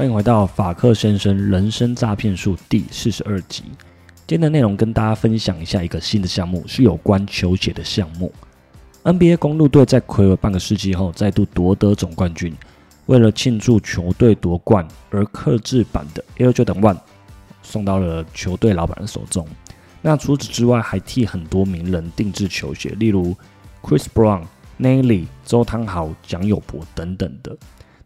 欢迎回到法克先生人生诈骗术第四十二集。今天的内容跟大家分享一下一个新的项目，是有关球鞋的项目。NBA 公路队在魁违半个世纪后再度夺得总冠军，为了庆祝球队夺冠而刻制版的 Air Jordan One 送到了球队老板的手中。那除此之外，还替很多名人定制球鞋，例如 Chris Brown、Nelly、周汤豪、蒋友柏等等的。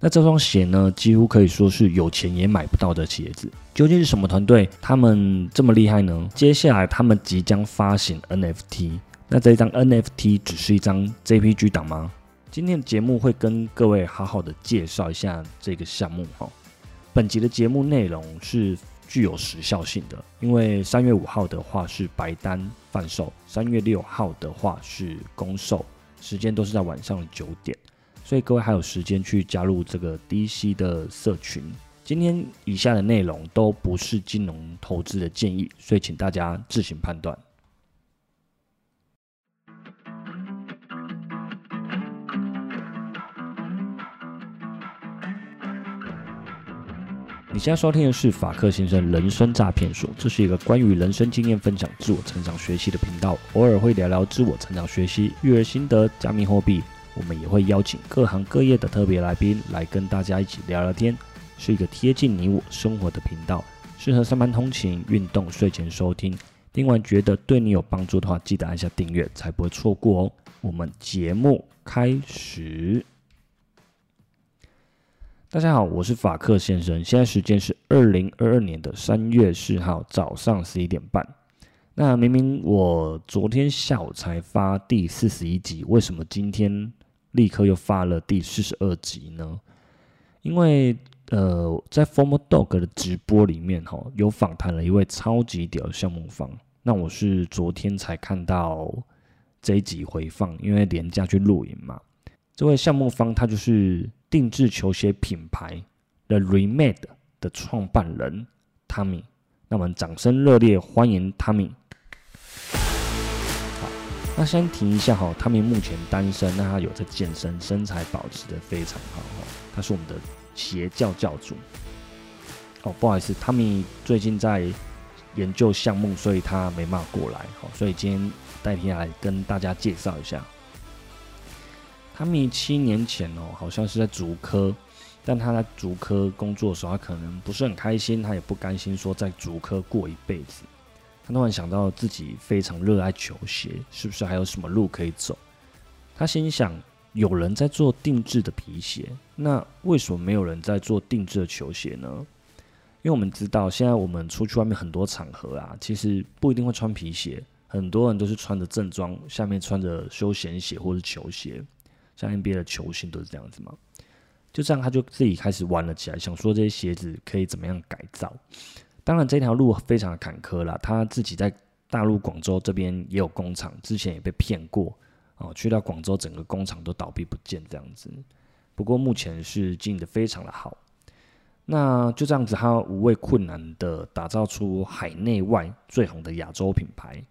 那这双鞋呢，几乎可以说是有钱也买不到的鞋子。究竟是什么团队，他们这么厉害呢？接下来他们即将发行 NFT，那这一张 NFT 只是一张 JPG 档吗？今天的节目会跟各位好好的介绍一下这个项目哈。本集的节目内容是具有时效性的，因为三月五号的话是白单贩售，三月六号的话是公售，时间都是在晚上九点。所以各位还有时间去加入这个 DC 的社群。今天以下的内容都不是金融投资的建议，所以请大家自行判断。你现在收听的是法克先生人生诈骗术，这是一个关于人生经验分享、自我成长学习的频道，偶尔会聊聊自我成长学习、育儿心得、加密货币。我们也会邀请各行各业的特别来宾来跟大家一起聊聊天，是一个贴近你我生活的频道，适合上班通勤、运动、睡前收听。听完觉得对你有帮助的话，记得按下订阅，才不会错过哦。我们节目开始。大家好，我是法克先生，现在时间是二零二二年的三月四号早上十一点半。那明明我昨天下午才发第四十一集，为什么今天？立刻又发了第四十二集呢，因为呃，在 Formal Dog 的直播里面哈，有访谈了一位超级屌的项目方。那我是昨天才看到这一集回放，因为廉价去录影嘛。这位项目方他就是定制球鞋品牌 The Remade 的创办人 Tommy。那我们掌声热烈欢迎 Tommy。那先停一下哈，他们目前单身，那他有在健身，身材保持的非常好哈。他是我们的邪教教主。哦，不好意思，他们最近在研究项目，所以他没办法过来。好，所以今天代替来跟大家介绍一下。他们七年前哦，好像是在竹科，但他在竹科工作的时候，他可能不是很开心，他也不甘心说在竹科过一辈子。他突然想到自己非常热爱球鞋，是不是还有什么路可以走？他心想，有人在做定制的皮鞋，那为什么没有人在做定制的球鞋呢？因为我们知道，现在我们出去外面很多场合啊，其实不一定会穿皮鞋，很多人都是穿着正装，下面穿着休闲鞋或者球鞋，像 NBA 的球星都是这样子嘛。就这样，他就自己开始玩了起来，想说这些鞋子可以怎么样改造。当然，这条路非常的坎坷啦。他自己在大陆广州这边也有工厂，之前也被骗过哦。去到广州，整个工厂都倒闭不见这样子。不过目前是经营的非常的好。那就这样子，他无畏困难的打造出海内外最红的亚洲品牌。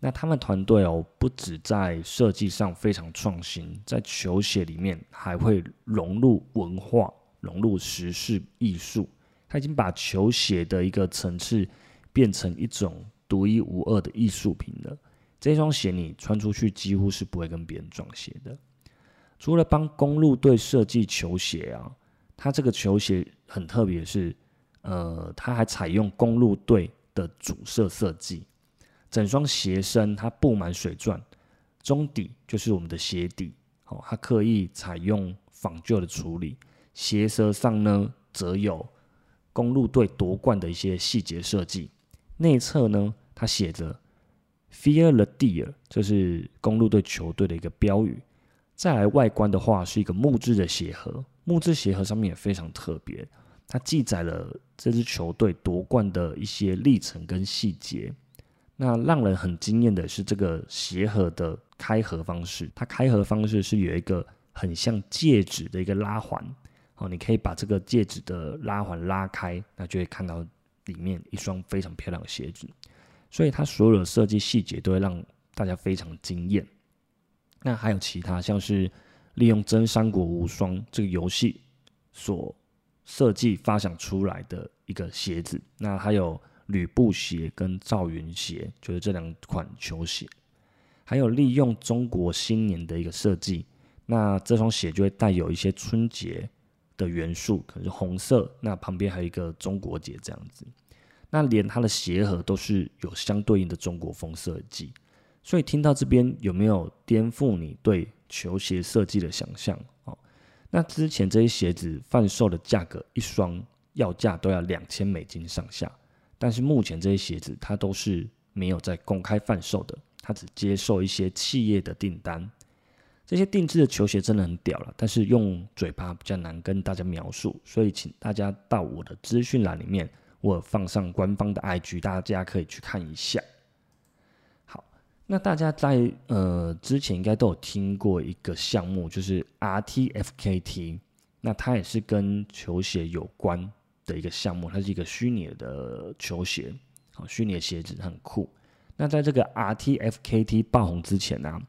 那他们团队哦，不止在设计上非常创新，在球鞋里面还会融入文化、融入时事艺术。他已经把球鞋的一个层次变成一种独一无二的艺术品了。这双鞋你穿出去几乎是不会跟别人撞鞋的。除了帮公路队设计球鞋啊，它这个球鞋很特别，是呃，它还采用公路队的主色设计。整双鞋身它布满水钻，中底就是我们的鞋底，哦，它刻意采用仿旧的处理。鞋舌上呢，则有。公路队夺冠的一些细节设计，内侧呢，它写着 “Fear the Deer”，这是公路队球队的一个标语。再来外观的话，是一个木质的鞋盒，木质鞋盒上面也非常特别，它记载了这支球队夺冠的一些历程跟细节。那让人很惊艳的是这个鞋盒的开合方式，它开合方式是有一个很像戒指的一个拉环。哦，你可以把这个戒指的拉环拉开，那就会看到里面一双非常漂亮的鞋子。所以它所有的设计细节都会让大家非常惊艳。那还有其他，像是利用《真三国无双》这个游戏所设计发想出来的一个鞋子。那还有吕布鞋跟赵云鞋，就是这两款球鞋。还有利用中国新年的一个设计，那这双鞋就会带有一些春节的元素，可能是红色，那旁边还有一个中国结这样子。那连它的鞋盒都是有相对应的中国风设计。所以听到这边有没有颠覆你对球鞋设计的想象？哦，那之前这些鞋子贩售的价格一双要价都要两千美金上下，但是目前这些鞋子它都是没有在公开贩售的。它只接受一些企业的订单，这些定制的球鞋真的很屌了，但是用嘴巴比较难跟大家描述，所以请大家到我的资讯栏里面，我放上官方的 IG，大家可以去看一下。好，那大家在呃之前应该都有听过一个项目，就是 RTFKT，那它也是跟球鞋有关的一个项目，它是一个虚拟的球鞋，好，虚拟的鞋子很酷。那在这个 RTFKT 爆红之前呢，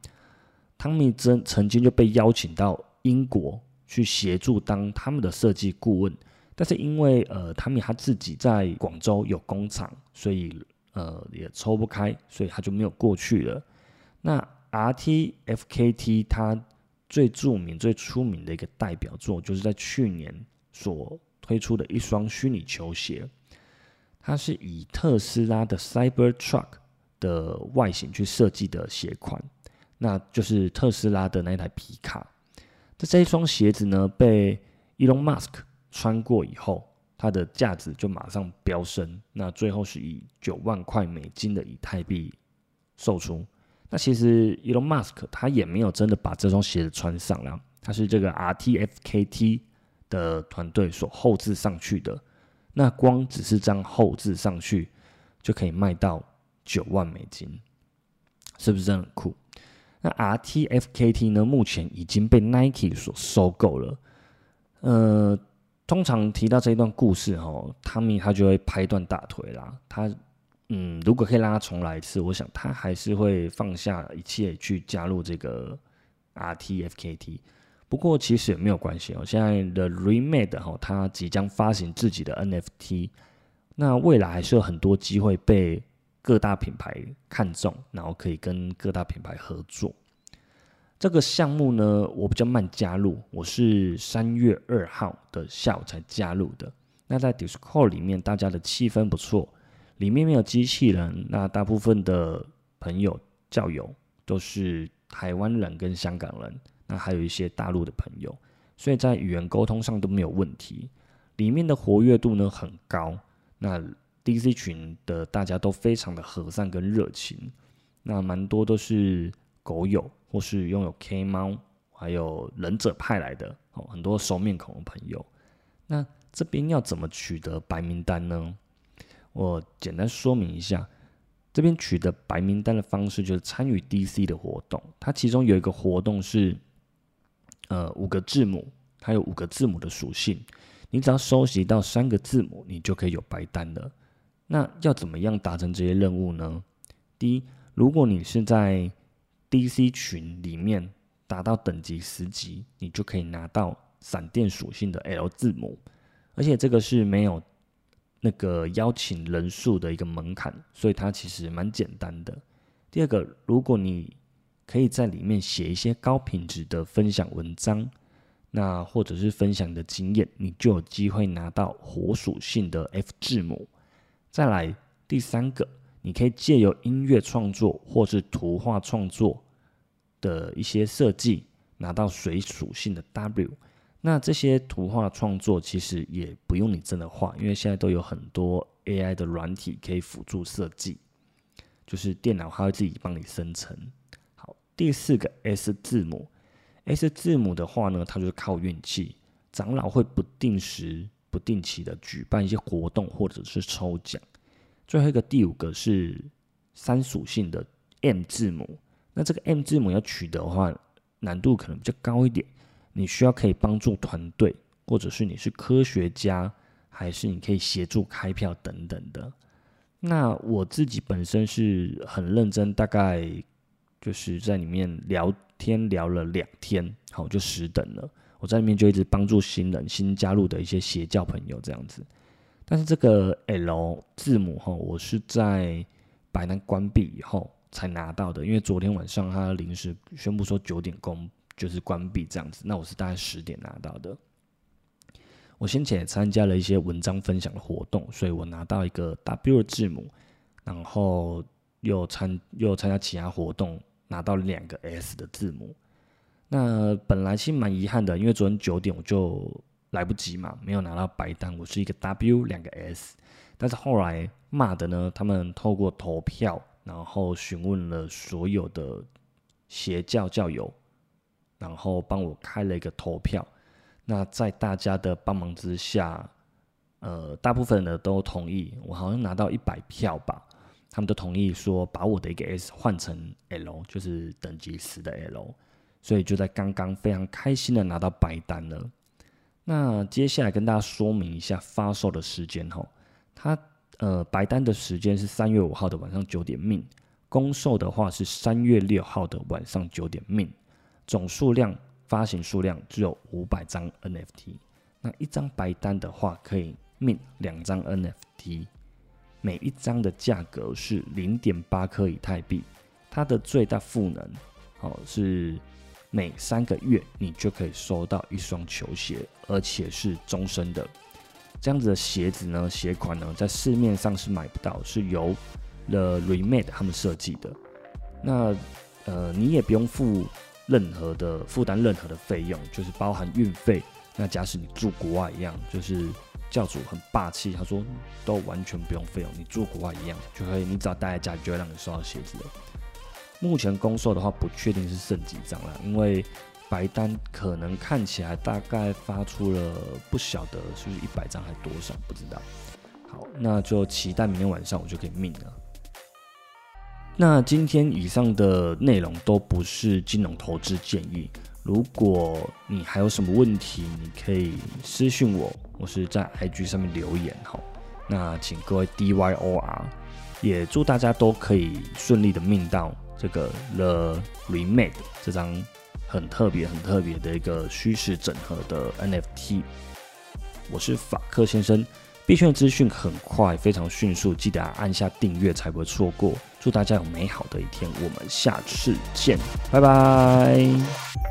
汤米曾曾经就被邀请到英国去协助当他们的设计顾问，但是因为呃汤米他自己在广州有工厂，所以呃也抽不开，所以他就没有过去了。那 RTFKT 它最著名、最出名的一个代表作，就是在去年所推出的一双虚拟球鞋，它是以特斯拉的 Cybertruck。的外形去设计的鞋款，那就是特斯拉的那一台皮卡。这这一双鞋子呢，被 Elon Musk 穿过以后，它的价值就马上飙升。那最后是以九万块美金的以太币售出。那其实 Elon Musk 他也没有真的把这双鞋子穿上了，他是这个 RTFKT 的团队所后置上去的。那光只是这样后置上去，就可以卖到。九万美金，是不是真的很酷？那 RTFKT 呢？目前已经被 Nike 所收购了。呃，通常提到这一段故事，哈，汤米他就会拍断大腿啦。他，嗯，如果可以让他重来一次，我想他还是会放下一切去加入这个 RTFKT。不过其实也没有关系哦。现在的 Remade 哈，他即将发行自己的 NFT，那未来还是有很多机会被。各大品牌看中，然后可以跟各大品牌合作。这个项目呢，我比较慢加入，我是三月二号的下午才加入的。那在 Discord 里面，大家的气氛不错，里面没有机器人，那大部分的朋友教友都是台湾人跟香港人，那还有一些大陆的朋友，所以在语言沟通上都没有问题。里面的活跃度呢很高，那。DC 群的大家都非常的和善跟热情，那蛮多都是狗友或是拥有 K 猫，还有忍者派来的哦，很多熟面孔的朋友。那这边要怎么取得白名单呢？我简单说明一下，这边取得白名单的方式就是参与 DC 的活动，它其中有一个活动是，呃，五个字母，它有五个字母的属性，你只要收集到三个字母，你就可以有白单了。那要怎么样达成这些任务呢？第一，如果你是在 DC 群里面达到等级十级，你就可以拿到闪电属性的 L 字母，而且这个是没有那个邀请人数的一个门槛，所以它其实蛮简单的。第二个，如果你可以在里面写一些高品质的分享文章，那或者是分享的经验，你就有机会拿到火属性的 F 字母。再来第三个，你可以借由音乐创作或是图画创作的一些设计，拿到水属性的 W。那这些图画创作其实也不用你真的画，因为现在都有很多 AI 的软体可以辅助设计，就是电脑它会自己帮你生成。好，第四个 S 字母，S 字母的话呢，它就是靠运气，长老会不定时。不定期的举办一些活动或者是抽奖。最后一个第五个是三属性的 M 字母。那这个 M 字母要取得的话，难度可能比较高一点。你需要可以帮助团队，或者是你是科学家，还是你可以协助开票等等的。那我自己本身是很认真，大概就是在里面聊天聊了两天，好就十等了。我在里面就一直帮助新人、新加入的一些邪教朋友这样子。但是这个 L 字母哈，我是在白南关闭以后才拿到的，因为昨天晚上他临时宣布说九点公就是关闭这样子，那我是大概十点拿到的。我先前也参加了一些文章分享的活动，所以我拿到一个 W 字母，然后又参又参加其他活动，拿到两个 S 的字母。那本来其实蛮遗憾的，因为昨天九点我就。来不及嘛，没有拿到白单，我是一个 W 两个 S，但是后来骂的呢，他们透过投票，然后询问了所有的邪教教友，然后帮我开了一个投票。那在大家的帮忙之下，呃，大部分的都同意，我好像拿到一百票吧，他们都同意说把我的一个 S 换成 L，就是等级十的 L，所以就在刚刚非常开心的拿到白单了。那接下来跟大家说明一下发售的时间哈，它呃白单的时间是三月五号的晚上九点命，公售的话是三月六号的晚上九点命，总数量发行数量只有五百张 NFT，那一张白单的话可以命两张 NFT，每一张的价格是零点八颗以太币，它的最大赋能哦是。每三个月你就可以收到一双球鞋，而且是终身的。这样子的鞋子呢，鞋款呢，在市面上是买不到，是由 The Remade 他们设计的。那呃，你也不用付任何的负担任何的费用，就是包含运费。那假使你住国外一样，就是教主很霸气，他说都完全不用费用，你住国外一样就可以，你只要待在家里就会让你收到鞋子的。目前公售的话，不确定是剩几张了，因为白单可能看起来大概发出了不晓得是不是一百张还多少，不知道。好，那就期待明天晚上我就可以命了。那今天以上的内容都不是金融投资建议，如果你还有什么问题，你可以私信我，我是在 IG 上面留言哈。那请各位 DYOR，也祝大家都可以顺利的命到。这个 The Remade 这张很特别、很特别的一个虚实整合的 NFT，我是法克先生。币圈的资讯很快、非常迅速，记得按下订阅才不会错过。祝大家有美好的一天，我们下次见，拜拜。